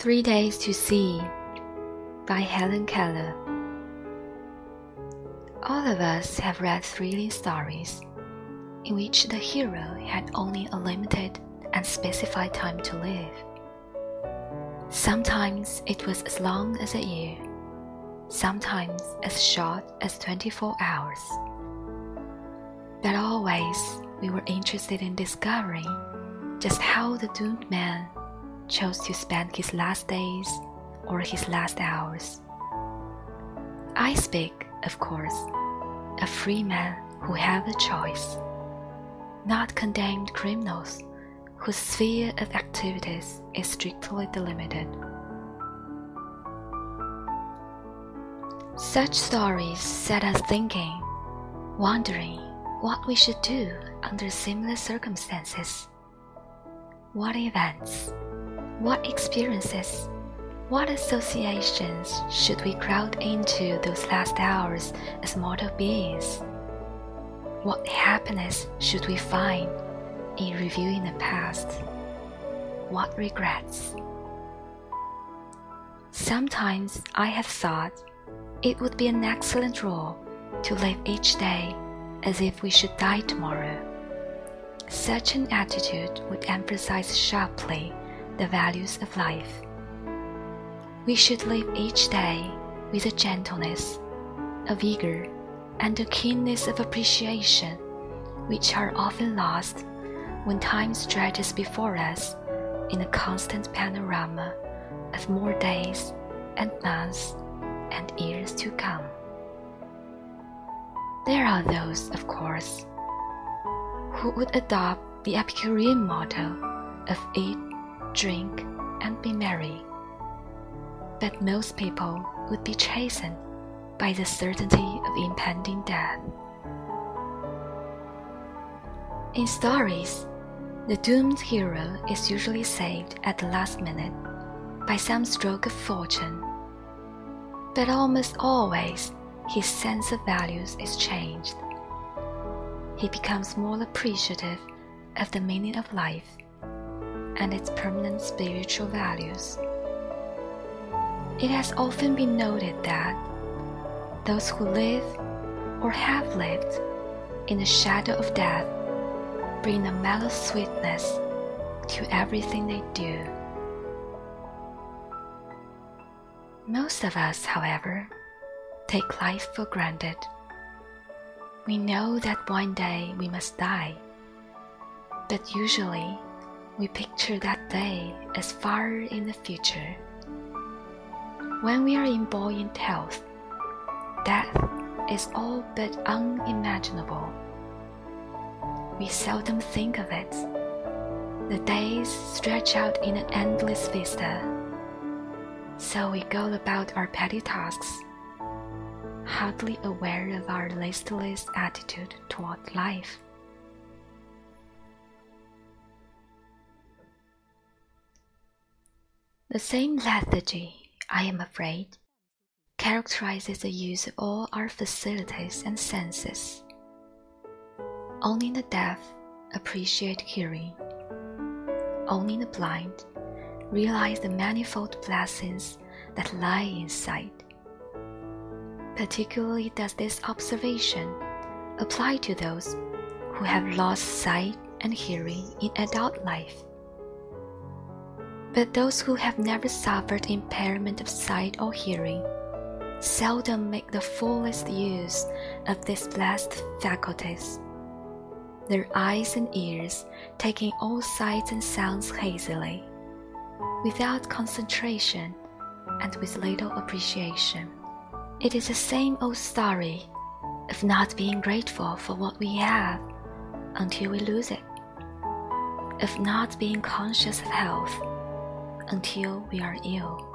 Three Days to See by Helen Keller. All of us have read thrilling stories in which the hero had only a limited and specified time to live. Sometimes it was as long as a year, sometimes as short as 24 hours. But always we were interested in discovering just how the doomed man chose to spend his last days or his last hours. I speak, of course, of free men who have a choice, not condemned criminals whose sphere of activities is strictly delimited. Such stories set us thinking, wondering what we should do under similar circumstances. What events, what experiences, what associations should we crowd into those last hours as mortal beings? What happiness should we find in reviewing the past? What regrets? Sometimes I have thought it would be an excellent rule to live each day as if we should die tomorrow. Such an attitude would emphasize sharply the values of life. We should live each day with a gentleness, a vigor, and a keenness of appreciation which are often lost when time stretches before us in a constant panorama of more days and months and years to come. There are those, of course, who would adopt the Epicurean motto of eat, drink, and be merry. But most people would be chastened by the certainty of impending death. In stories, the doomed hero is usually saved at the last minute by some stroke of fortune. But almost always, his sense of values is changed. He becomes more appreciative of the meaning of life and its permanent spiritual values. It has often been noted that those who live or have lived in the shadow of death bring a mellow sweetness to everything they do. Most of us, however, take life for granted. We know that one day we must die, but usually we picture that day as far in the future. When we are in buoyant health, death is all but unimaginable. We seldom think of it. The days stretch out in an endless vista. So we go about our petty tasks, hardly aware of our listless attitude toward life. The same lethargy, I am afraid, characterizes the use of all our facilities and senses. Only the deaf appreciate hearing. Only the blind realize the manifold blessings that lie in sight. Particularly does this observation apply to those who have lost sight and hearing in adult life. But those who have never suffered impairment of sight or hearing seldom make the fullest use of these blessed faculties. Their eyes and ears taking all sights and sounds hazily, without concentration and with little appreciation. It is the same old story of not being grateful for what we have until we lose it, of not being conscious of health until we are ill.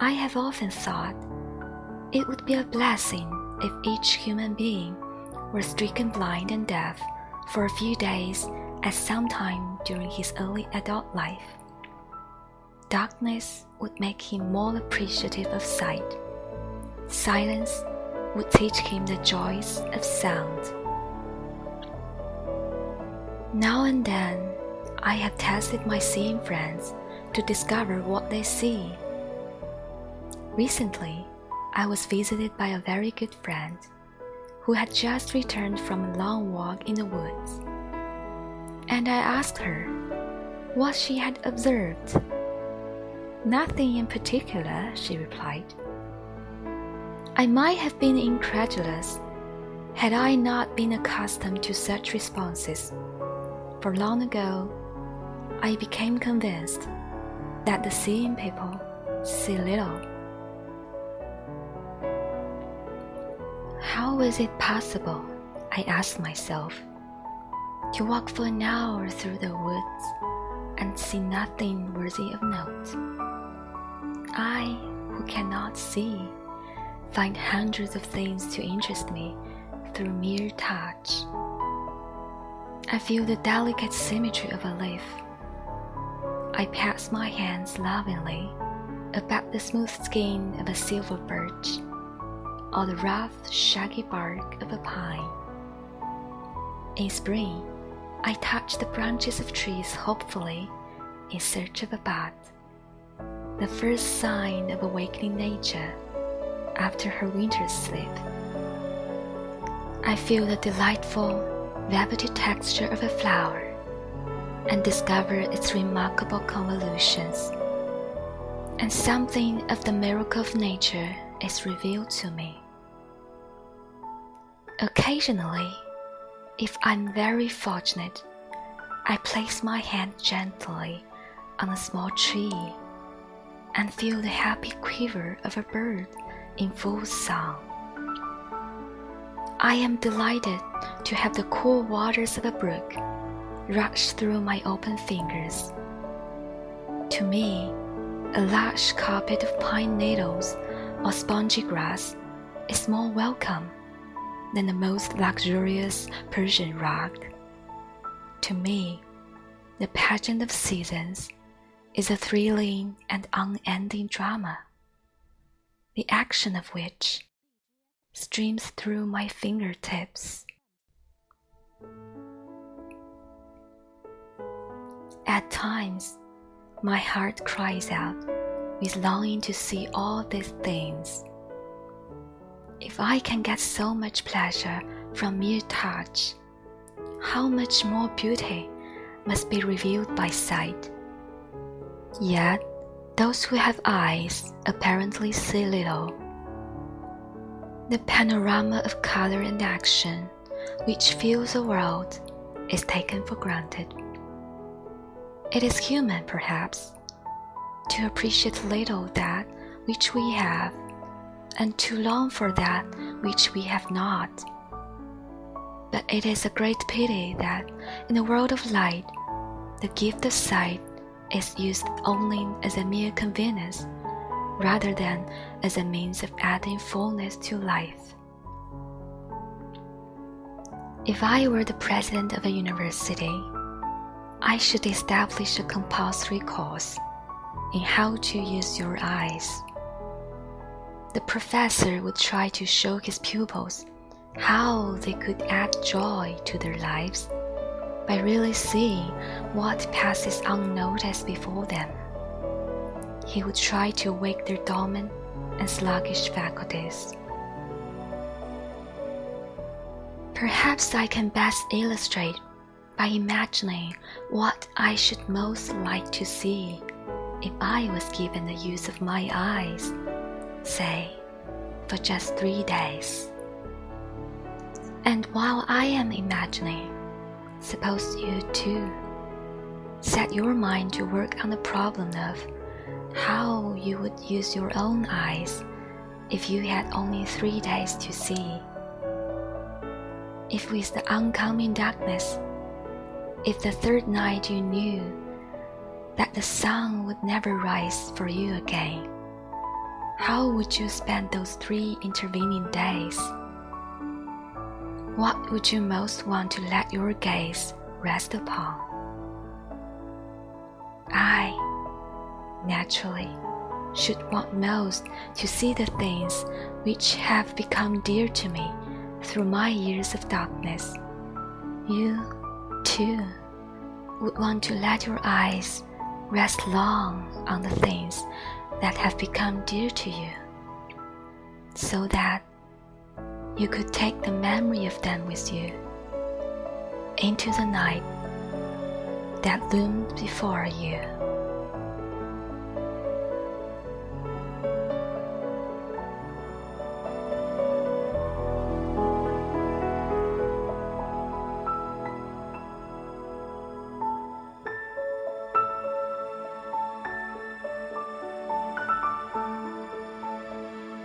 I have often thought it would be a blessing if each human being were stricken blind and deaf for a few days at some time during his early adult life. Darkness would make him more appreciative of sight. Silence would teach him the joys of sound. Now and then, I have tested my seeing friends to discover what they see. Recently, I was visited by a very good friend who had just returned from a long walk in the woods. And I asked her what she had observed. Nothing in particular, she replied. I might have been incredulous had I not been accustomed to such responses. For long ago, I became convinced that the seeing people see little. How is it possible, I asked myself, to walk for an hour through the woods and see nothing worthy of note? I, who cannot see, find hundreds of things to interest me through mere touch. I feel the delicate symmetry of a leaf. I pass my hands lovingly about the smooth skin of a silver birch or the rough, shaggy bark of a pine. In spring, I touch the branches of trees hopefully in search of a bud, the first sign of awakening nature after her winter's sleep. I feel the delightful, velvety texture of a flower and discover its remarkable convolutions. And something of the miracle of nature is revealed to me. Occasionally, if I'm very fortunate, I place my hand gently on a small tree and feel the happy quiver of a bird in full song. I am delighted to have the cool waters of a brook rush through my open fingers. To me, a lush carpet of pine needles or spongy grass is more welcome than the most luxurious Persian rug. To me, the pageant of seasons is a thrilling and unending drama, the action of which streams through my fingertips. At times, my heart cries out with longing to see all these things. If I can get so much pleasure from mere touch, how much more beauty must be revealed by sight? Yet, those who have eyes apparently see little. The panorama of color and action which fills the world is taken for granted. It is human, perhaps, to appreciate little that which we have and to long for that which we have not. But it is a great pity that in the world of light, the gift of sight is used only as a mere convenience rather than as a means of adding fullness to life. If I were the president of a university, I should establish a compulsory course in how to use your eyes. The professor would try to show his pupils how they could add joy to their lives by really seeing what passes unnoticed before them he would try to awake their dormant and sluggish faculties. Perhaps I can best illustrate by imagining what I should most like to see if I was given the use of my eyes, say, for just three days. And while I am imagining, suppose you too set your mind to work on the problem of how you would use your own eyes if you had only three days to see. If with the oncoming darkness, if the third night you knew that the sun would never rise for you again, how would you spend those three intervening days? What would you most want to let your gaze rest upon? I naturally, should want most to see the things which have become dear to me through my years of darkness. You, too, would want to let your eyes rest long on the things that have become dear to you, so that you could take the memory of them with you into the night that loomed before you.